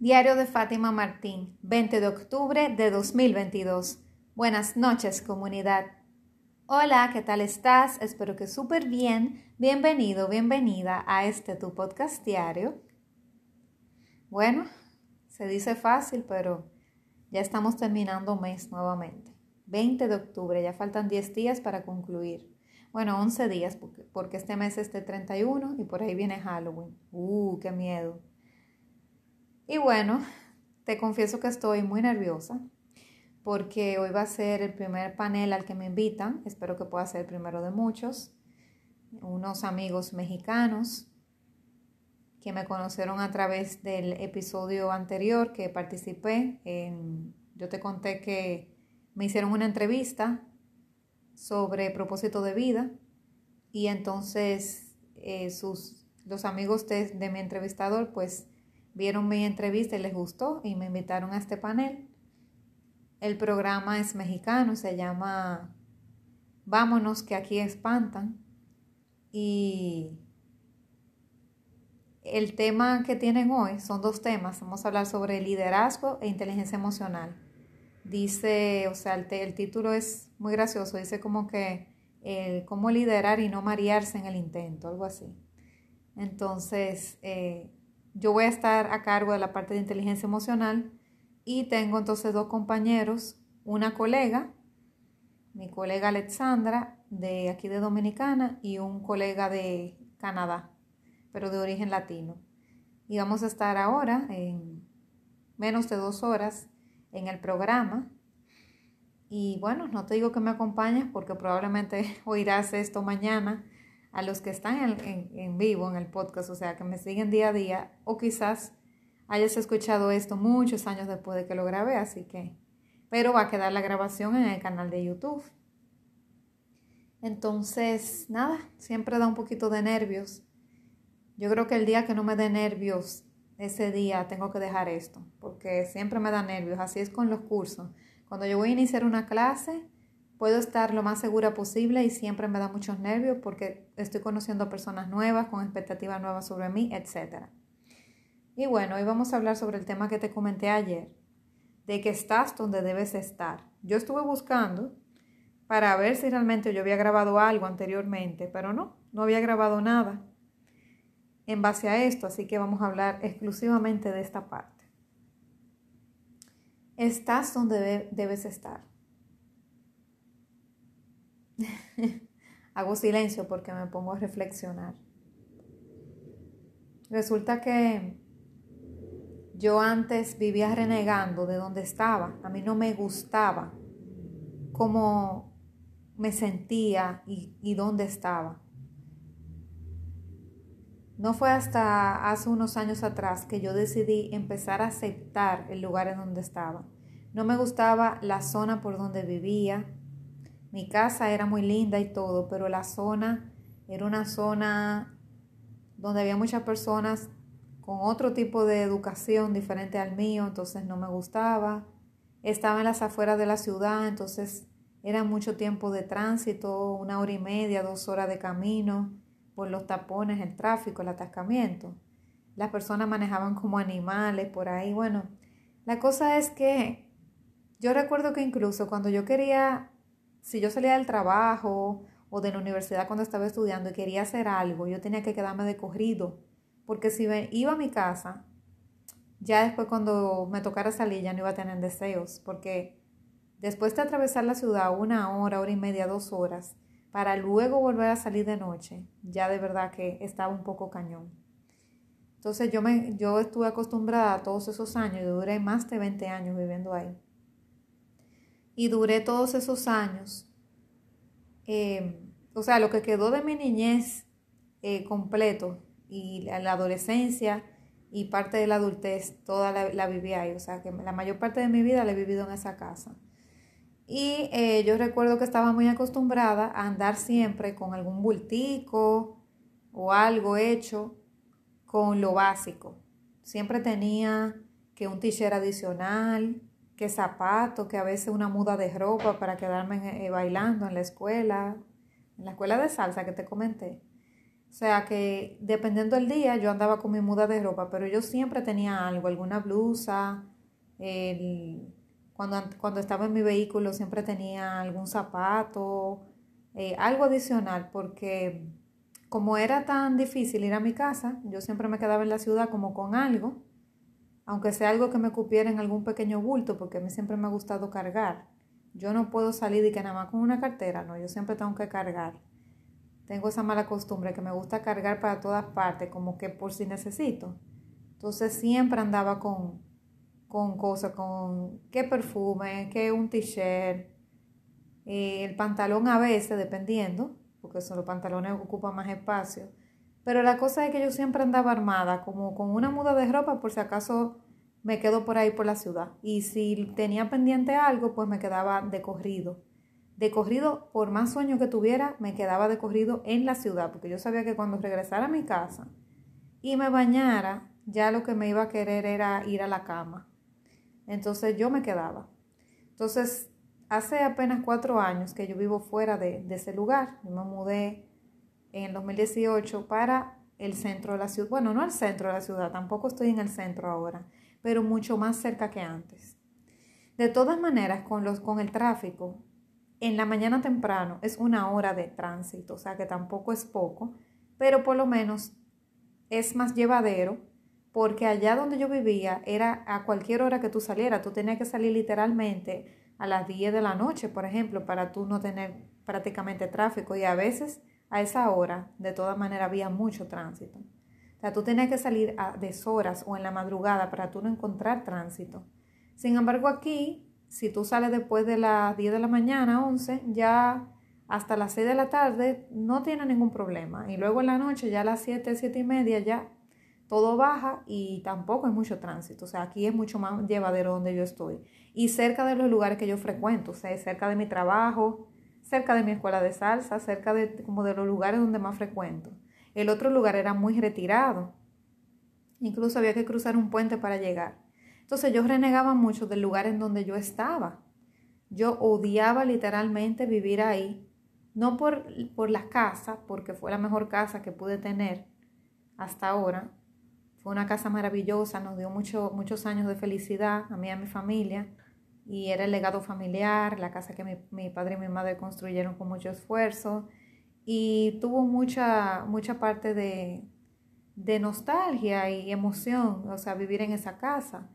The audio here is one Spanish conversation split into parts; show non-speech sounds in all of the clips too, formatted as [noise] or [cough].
Diario de Fátima Martín, 20 de octubre de 2022. Buenas noches, comunidad. Hola, ¿qué tal estás? Espero que súper bien. Bienvenido, bienvenida a este tu podcast diario. Bueno, se dice fácil, pero ya estamos terminando mes nuevamente. 20 de octubre, ya faltan 10 días para concluir. Bueno, 11 días, porque, porque este mes es de 31 y por ahí viene Halloween. Uh, qué miedo. Y bueno, te confieso que estoy muy nerviosa porque hoy va a ser el primer panel al que me invitan. Espero que pueda ser el primero de muchos. Unos amigos mexicanos que me conocieron a través del episodio anterior que participé. En, yo te conté que me hicieron una entrevista sobre propósito de vida y entonces eh, sus, los amigos de, de mi entrevistador pues vieron mi entrevista y les gustó y me invitaron a este panel. El programa es mexicano, se llama Vámonos que aquí espantan. Y el tema que tienen hoy son dos temas. Vamos a hablar sobre liderazgo e inteligencia emocional. Dice, o sea, el, título es muy gracioso, dice como que cómo liderar y no marearse en el intento, algo así. Entonces, eh, yo voy a estar a cargo de la parte de inteligencia emocional y tengo entonces dos compañeros, una colega, mi colega Alexandra de aquí de Dominicana y un colega de Canadá, pero de origen latino. Y vamos a estar ahora en menos de dos horas en el programa. Y bueno, no te digo que me acompañes porque probablemente [laughs] oirás esto mañana a los que están en, vivo en el podcast, o sea, que me siguen día a día, o quizás hayas escuchado esto muchos años después de que lo grabé, así que, pero va a quedar la grabación en el canal de YouTube. Entonces, nada, siempre da un poquito de nervios. Yo creo que el día que no me dé nervios, ese día tengo que dejar esto, porque siempre me da nervios, así es con los cursos. Cuando yo voy a iniciar una clase, Puedo estar lo más segura posible y siempre me da muchos nervios porque estoy conociendo a personas nuevas, con expectativas nuevas sobre mí, etc. Y bueno, hoy vamos a hablar sobre el tema que te comenté ayer, de que estás donde debes estar. Yo estuve buscando para ver si realmente yo había grabado algo anteriormente, pero no, no había grabado nada en base a esto, así que vamos a hablar exclusivamente de esta parte. Estás donde debes estar. [laughs] Hago silencio porque me pongo a reflexionar. Resulta que yo antes vivía renegando de donde estaba. A mí no me gustaba cómo me sentía y, y dónde estaba. No fue hasta hace unos años atrás que yo decidí empezar a aceptar el lugar en donde estaba. No me gustaba la zona por donde vivía, mi casa era muy linda y todo, pero la zona era una zona donde había muchas personas con otro tipo de educación diferente al mío, entonces no me gustaba. Estaba en las afueras de la ciudad, entonces era mucho tiempo de tránsito, una hora y media, dos horas de camino, por los tapones, el tráfico, el atascamiento. Las personas manejaban como animales por ahí. Bueno, la cosa es que yo recuerdo que incluso cuando yo quería si yo salía del trabajo o de la universidad cuando estaba estudiando y quería hacer algo, yo tenía que quedarme de corrido, porque si iba a mi casa, ya después cuando me tocara salir ya no iba a tener deseos, porque después de atravesar la ciudad una hora, hora y media, dos horas, para luego volver a salir de noche, ya de verdad que estaba un poco cañón. Entonces yo, me, yo estuve acostumbrada a todos esos años, y duré más de 20 años viviendo ahí y duré todos esos años. Eh, o sea, lo que quedó de mi niñez eh, completo y la, adolescencia y parte de la adultez, toda la, viví ahí. O sea, que la mayor parte de mi vida la he vivido en esa casa. Y eh, yo recuerdo que estaba muy acostumbrada a andar siempre con algún bultico o algo hecho con lo básico. Siempre tenía que un t-shirt adicional, que zapatos, que a veces una muda de ropa para quedarme eh, bailando en la escuela, en la escuela de salsa que te comenté. O sea que dependiendo del día yo andaba con mi muda de ropa, pero yo siempre tenía algo, alguna blusa, cuando, cuando estaba en mi vehículo siempre tenía algún zapato, eh, algo adicional, porque como era tan difícil ir a mi casa, yo siempre me quedaba en la ciudad como con algo, aunque sea algo que me cupiera en algún pequeño bulto, porque a mí siempre me ha gustado cargar. Yo no puedo salir y que nada más con una cartera, no, yo siempre tengo que cargar. Tengo esa mala costumbre que me gusta cargar para todas partes, como que por si necesito. Entonces siempre andaba con, con cosas, con qué perfume, qué un t-shirt, eh, el pantalón a veces, dependiendo, porque son los pantalones ocupan más espacio. Pero la cosa es que yo siempre andaba armada, como con una muda de ropa por si acaso me quedo por ahí por la ciudad. Y si tenía pendiente algo, pues me quedaba de corrido. De corrido, por más sueño que tuviera, me quedaba de corrido en la ciudad, porque yo sabía que cuando regresara a mi casa y me bañara, ya lo que me iba a querer era ir a la cama. Entonces yo me quedaba. Entonces, hace apenas cuatro años que yo vivo fuera de, ese lugar. Yo me mudé en el 2018 para el centro de la ciudad. Bueno, no el centro de la ciudad, tampoco estoy en el centro ahora, pero mucho más cerca que antes. De todas maneras, con, los, con el tráfico, en la mañana temprano es una hora de tránsito, o sea que tampoco es poco, pero por lo menos es más llevadero porque allá donde yo vivía era a cualquier hora que tú salieras, tú tenías que salir literalmente a las 10 de la noche, por ejemplo, para tú no tener prácticamente tráfico y a veces a esa hora de todas maneras había mucho tránsito. O sea, tú tenías que salir a deshoras o en la madrugada para tú no encontrar tránsito. Sin embargo, aquí, si tú sales después de las 10 de la mañana, 11, ya hasta las 6 de la tarde no tiene ningún problema. Y luego en la noche, ya a las 7, 7 y media, ya todo baja y tampoco hay mucho tránsito. O sea, aquí es mucho más llevadero donde yo estoy. Y cerca de los lugares que yo frecuento, o sea, cerca de mi trabajo, cerca de mi escuela de salsa, cerca de como de los lugares donde más frecuento. El otro lugar era muy retirado. Incluso había que cruzar un puente para llegar. Entonces yo renegaba mucho del lugar en donde yo estaba. Yo odiaba literalmente vivir ahí, no por, por la casa, porque fue la mejor casa que pude tener hasta ahora, fue una casa maravillosa, nos dio mucho, muchos años de felicidad a mí y a mi familia. Y era el legado familiar, la casa que mi, padre y mi madre construyeron con mucho esfuerzo. Y tuvo mucha, mucha parte de, de nostalgia y emoción, o sea, vivir en esa casa.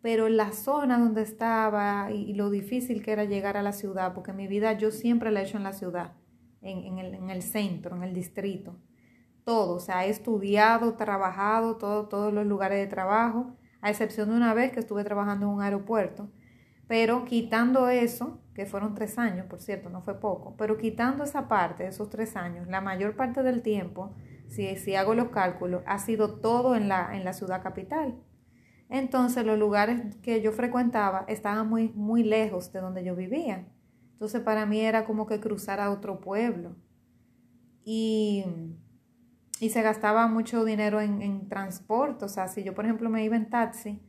Pero la zona donde estaba y, lo difícil que era llegar a la ciudad, porque mi vida yo siempre la he hecho en la ciudad, en, el, en el centro, en el distrito todo, o sea, he estudiado, trabajado, todo, todos los lugares de trabajo, a excepción de una vez que estuve trabajando en un aeropuerto. Pero quitando eso, que fueron tres años, por cierto, no fue poco, pero quitando esa parte, esos tres años, la mayor parte del tiempo, si, hago los cálculos, ha sido todo en la, en la ciudad capital. Entonces los lugares que yo frecuentaba estaban muy, muy lejos de donde yo vivía. Entonces para mí era como que cruzar a otro pueblo. Y y se gastaba mucho dinero en, transporte. O sea, si yo, por ejemplo, me iba en taxi,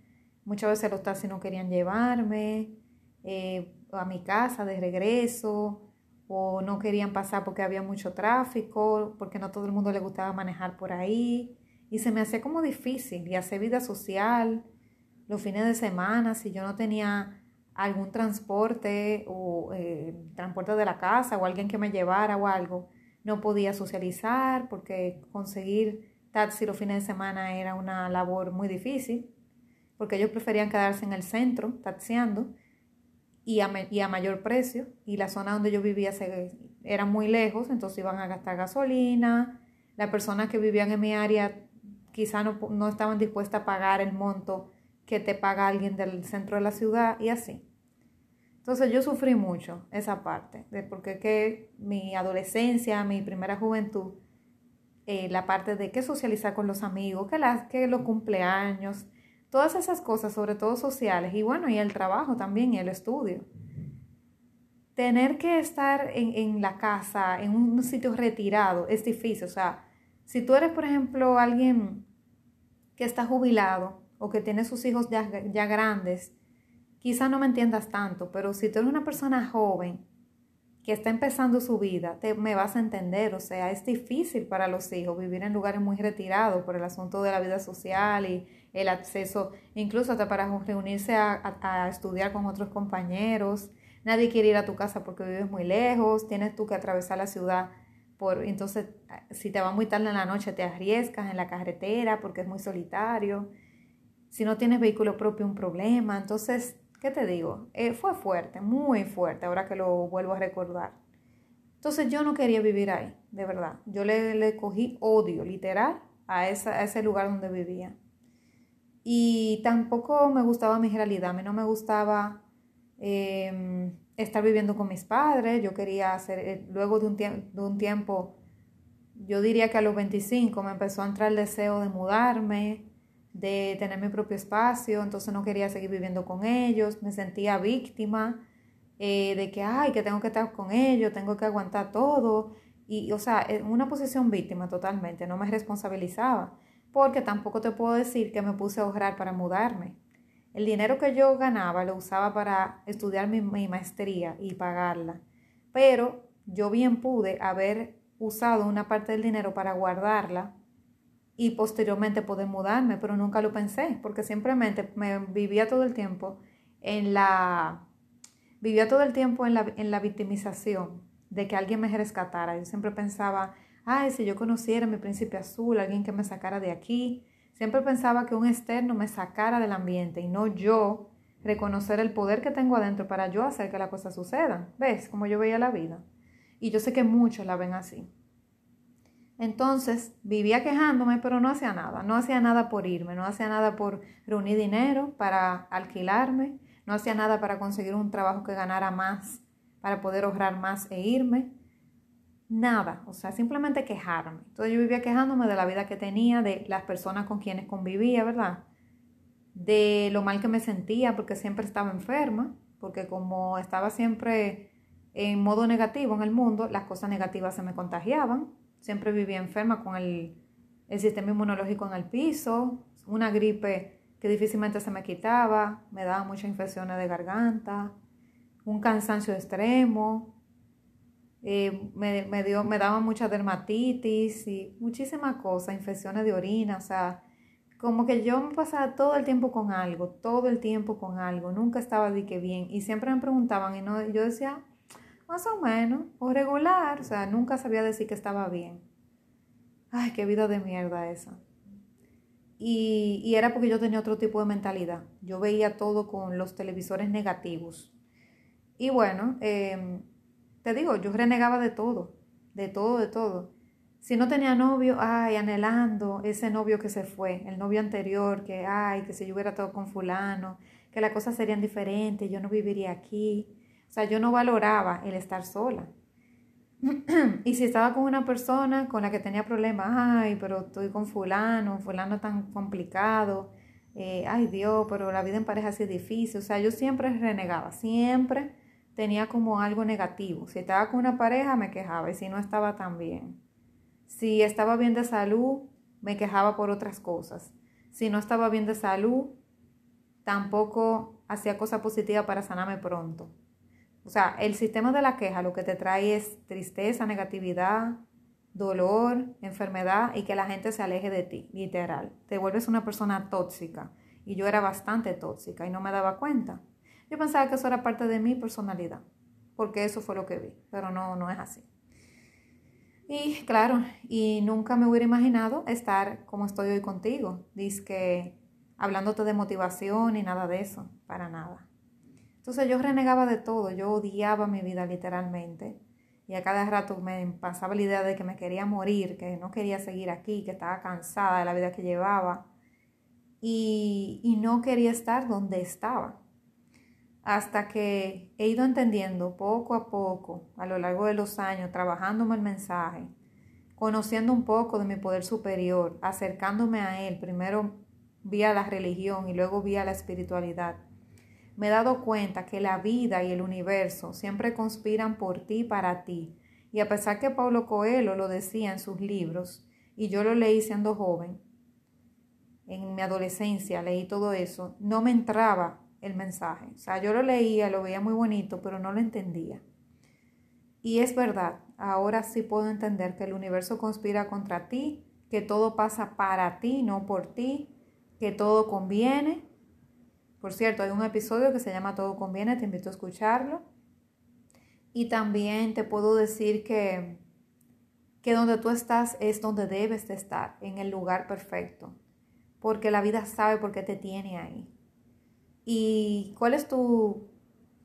muchas veces los taxis no querían llevarme eh, a mi casa de regreso o no querían pasar porque había mucho tráfico, porque no todo el mundo le gustaba manejar por ahí. Y se me hacía como difícil y hacer vida social los fines de semana si yo no tenía algún transporte o eh, transporte de la casa o alguien que me llevara o algo no podía socializar porque conseguir taxi los fines de semana era una labor muy difícil, porque ellos preferían quedarse en el centro taxiando y a, y a mayor precio, y la zona donde yo vivía se, era muy lejos, entonces iban a gastar gasolina, las personas que vivían en mi área quizá no, no estaban dispuestas a pagar el monto que te paga alguien del centro de la ciudad y así. Entonces yo sufrí mucho esa parte, de porque que mi adolescencia, mi primera juventud, eh, la parte de qué socializar con los amigos, que, las, que los cumpleaños, todas esas cosas, sobre todo sociales, y bueno, y el trabajo también, y el estudio. Tener que estar en, en la casa, en un sitio retirado, es difícil. O sea, si tú eres, por ejemplo, alguien que está jubilado o que tiene sus hijos ya, ya grandes, quizá no me entiendas tanto, pero si tú eres una persona joven que está empezando su vida, te, me vas a entender. O sea, es difícil para los hijos vivir en lugares muy retirados por el asunto de la vida social y el acceso, incluso hasta para reunirse a, a estudiar con otros compañeros. Nadie quiere ir a tu casa porque vives muy lejos, tienes tú que atravesar la ciudad por, entonces, si te va muy tarde en la noche, te arriesgas en la carretera porque es muy solitario. Si no tienes vehículo propio, un problema. Entonces, ¿qué te digo? Eh, fue fuerte, muy fuerte, ahora que lo vuelvo a recordar. Entonces, yo no quería vivir ahí, de verdad. Yo le, le cogí odio, literal, a, esa, a ese lugar donde vivía. Y tampoco me gustaba mi realidad, a mí no me gustaba eh, estar viviendo con mis padres, yo quería hacer, eh, luego de un, de un tiempo, yo diría que a los 25 me empezó a entrar el deseo de mudarme, de tener mi propio espacio, entonces no quería seguir viviendo con ellos, me sentía víctima eh, de que, ay, que tengo que estar con ellos, tengo que aguantar todo, y, o sea, en una posición víctima totalmente, no me responsabilizaba, porque tampoco te puedo decir que me puse a ahorrar para mudarme. El dinero que yo ganaba lo usaba para estudiar mi, maestría y pagarla, pero yo bien pude haber usado una parte del dinero para guardarla y posteriormente poder mudarme, pero nunca lo pensé, porque simplemente me vivía todo el tiempo en la vivía todo el tiempo en la, en la victimización de que alguien me rescatara. Yo siempre pensaba, ay, si yo conociera a mi príncipe azul, alguien que me sacara de aquí, Siempre pensaba que un externo me sacara del ambiente y no yo reconocer el poder que tengo adentro para yo hacer que las cosas sucedan. ¿Ves? Como yo veía la vida. Y yo sé que muchos la ven así. Entonces vivía quejándome, pero no hacía nada. No hacía nada por irme, no hacía nada por reunir dinero para alquilarme, no hacía nada para conseguir un trabajo que ganara más, para poder ahorrar más e irme nada, o sea, simplemente quejarme. Entonces yo vivía quejándome de la vida que tenía, de las personas con quienes convivía, ¿verdad? De lo mal que me sentía porque siempre estaba enferma, porque como estaba siempre en modo negativo en el mundo, las cosas negativas se me contagiaban. Siempre vivía enferma con el, el sistema inmunológico en el piso, una gripe que difícilmente se me quitaba, me daba muchas infecciones de garganta, un cansancio extremo, eh, me, me, dio, me daba mucha dermatitis y muchísimas cosas, infecciones de orina, o sea, como que yo me pasaba todo el tiempo con algo, todo el tiempo con algo, nunca estaba de que bien y siempre me preguntaban y no, yo decía, más o menos, o regular, o sea, nunca sabía decir que estaba bien. Ay, qué vida de mierda esa. Y, y era porque yo tenía otro tipo de mentalidad. Yo veía todo con los televisores negativos. Y bueno, eh, te digo, yo renegaba de todo, de todo, de todo. Si no tenía novio, ay, anhelando ese novio que se fue, el novio anterior, que, ay, que si yo hubiera todo con fulano, que las cosas serían diferentes, yo no viviría aquí. O sea, yo no valoraba el estar sola. [clears throat] y si estaba con una persona con la que tenía problemas, ay, pero estoy con fulano, fulano tan complicado, eh, ay Dios, pero la vida en pareja es difícil. O sea, yo siempre renegaba, siempre tenía como algo negativo. Si estaba con una pareja, me quejaba y si no estaba tan bien. Si estaba bien de salud, me quejaba por otras cosas. Si no estaba bien de salud, tampoco hacía cosas positivas para sanarme pronto. O sea, el sistema de la queja lo que te trae es tristeza, negatividad, dolor, enfermedad y que la gente se aleje de ti, literal. Te vuelves una persona tóxica. Y yo era bastante tóxica y no me daba cuenta. Yo pensaba que eso era parte de mi personalidad, porque eso fue lo que vi, pero no, no es así. Y claro, y nunca me hubiera imaginado estar como estoy hoy contigo, que hablándote de motivación y nada de eso, para nada. Entonces yo renegaba de todo, yo odiaba mi vida literalmente. Y a cada rato me pasaba la idea de que me quería morir, que no quería seguir aquí, que estaba cansada de la vida que llevaba. Y, y no quería estar donde estaba hasta que he ido entendiendo poco a poco, a lo largo de los años, trabajándome el mensaje, conociendo un poco de mi poder superior, acercándome a él, primero vía la religión y luego vía la espiritualidad, me he dado cuenta que la vida y el universo siempre conspiran por ti y para ti. Y a pesar que Pablo Coelho lo decía en sus libros, y yo lo leí siendo joven, en mi adolescencia leí todo eso, no me entraba el mensaje. O sea, yo lo leía, lo veía muy bonito, pero no lo entendía. Y es verdad, ahora sí puedo entender que el universo conspira contra ti, que todo pasa para ti, no por ti, que todo conviene. Por cierto, hay un episodio que se llama Todo conviene, te invito a escucharlo. Y también te puedo decir que, que donde tú estás es donde debes de estar, en el lugar perfecto, porque la vida sabe por qué te tiene ahí. ¿Y cuál es tu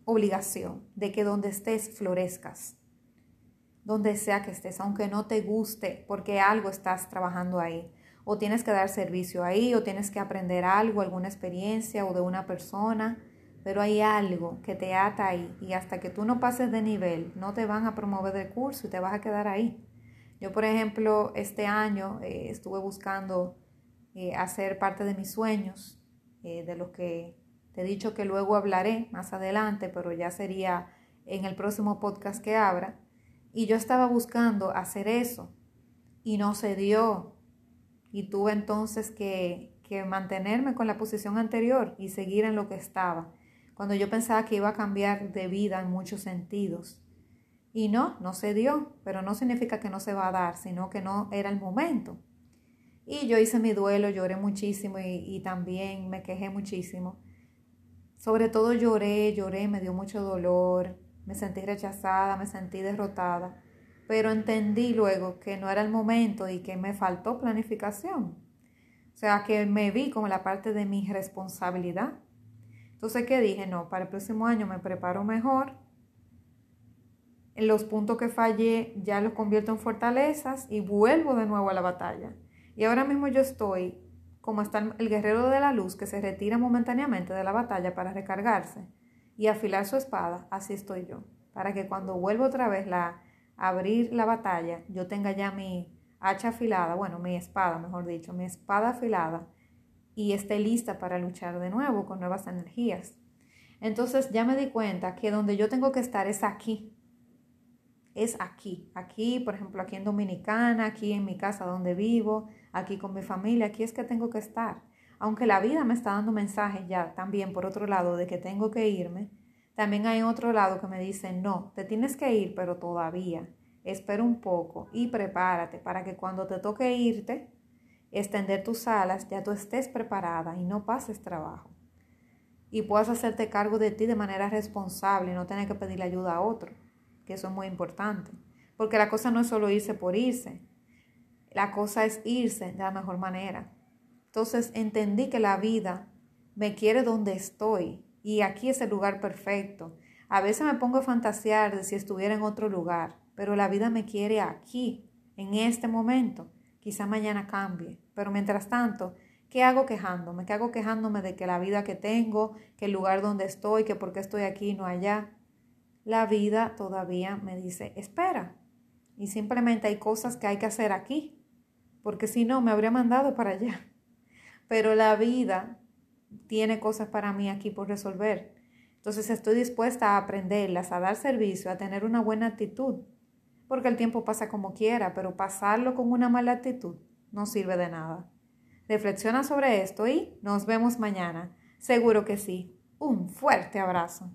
obligación? De que donde estés florezcas, donde sea que estés, aunque no te guste, porque algo estás trabajando ahí. O tienes que dar servicio ahí, o tienes que aprender algo, alguna experiencia o de una persona pero hay algo que te ata ahí y hasta que tú no pases de nivel no te van a promover de curso y te vas a quedar ahí. Yo, por ejemplo, este año eh, estuve buscando eh, hacer parte de mis sueños, eh, de los que he dicho que luego hablaré más adelante, pero ya sería en el próximo podcast que abra. Y yo estaba buscando hacer eso y no se dio. Y tuve entonces que, que mantenerme con la posición anterior y seguir en lo que estaba cuando yo pensaba que iba a cambiar de vida en muchos sentidos. Y no, no se dio, pero no significa que no se va a dar, sino que no era el momento. Y yo hice mi duelo, lloré muchísimo y, también me quejé muchísimo. Sobre todo lloré, lloré, me dio mucho dolor, me sentí rechazada, me sentí derrotada, pero entendí luego que no era el momento y que me faltó planificación. O sea, que me vi como la parte de mi responsabilidad entonces, ¿qué dije? No, para el próximo año me preparo mejor. Los puntos que fallé ya los convierto en fortalezas y vuelvo de nuevo a la batalla. Y ahora mismo yo estoy como está el guerrero de la luz que se retira momentáneamente de la batalla para recargarse y afilar su espada, así estoy yo, para que cuando vuelva otra vez a abrir la batalla, yo tenga ya mi hacha afilada, bueno, mi espada, mejor dicho, mi espada afilada y esté lista para luchar de nuevo con nuevas energías. Entonces ya me di cuenta que donde yo tengo que estar es aquí. Es aquí. Aquí, por ejemplo, aquí en Dominicana, aquí en mi casa donde vivo, aquí con mi familia, aquí es que tengo que estar. Aunque la vida me está dando mensajes ya también por otro lado de que tengo que irme, también hay otro lado que me dice, no, te tienes que ir, pero todavía. Espera un poco y prepárate para que cuando te toque irte, extender tus alas, ya tú estés preparada y no pases trabajo. Y puedas hacerte cargo de ti de manera responsable y no tener que pedirle ayuda a otro, que eso es muy importante. Porque la cosa no es solo irse por irse, la cosa es irse de la mejor manera. Entonces entendí que la vida me quiere donde estoy y aquí es el lugar perfecto. A veces me pongo a fantasear de si estuviera en otro lugar, pero la vida me quiere aquí, en este momento. Quizá mañana cambie, pero mientras tanto, ¿qué hago quejándome? ¿Qué hago quejándome de que la vida que tengo, que el lugar donde estoy, que por qué estoy aquí y no allá? La vida todavía me dice, espera. Y simplemente hay cosas que hay que hacer aquí, porque si no, me habría mandado para allá. Pero la vida tiene cosas para mí aquí por resolver. Entonces estoy dispuesta a aprenderlas, a dar servicio, a tener una buena actitud porque el tiempo pasa como quiera, pero pasarlo con una mala actitud no sirve de nada. Reflexiona sobre esto y nos vemos mañana. Seguro que sí. Un fuerte abrazo.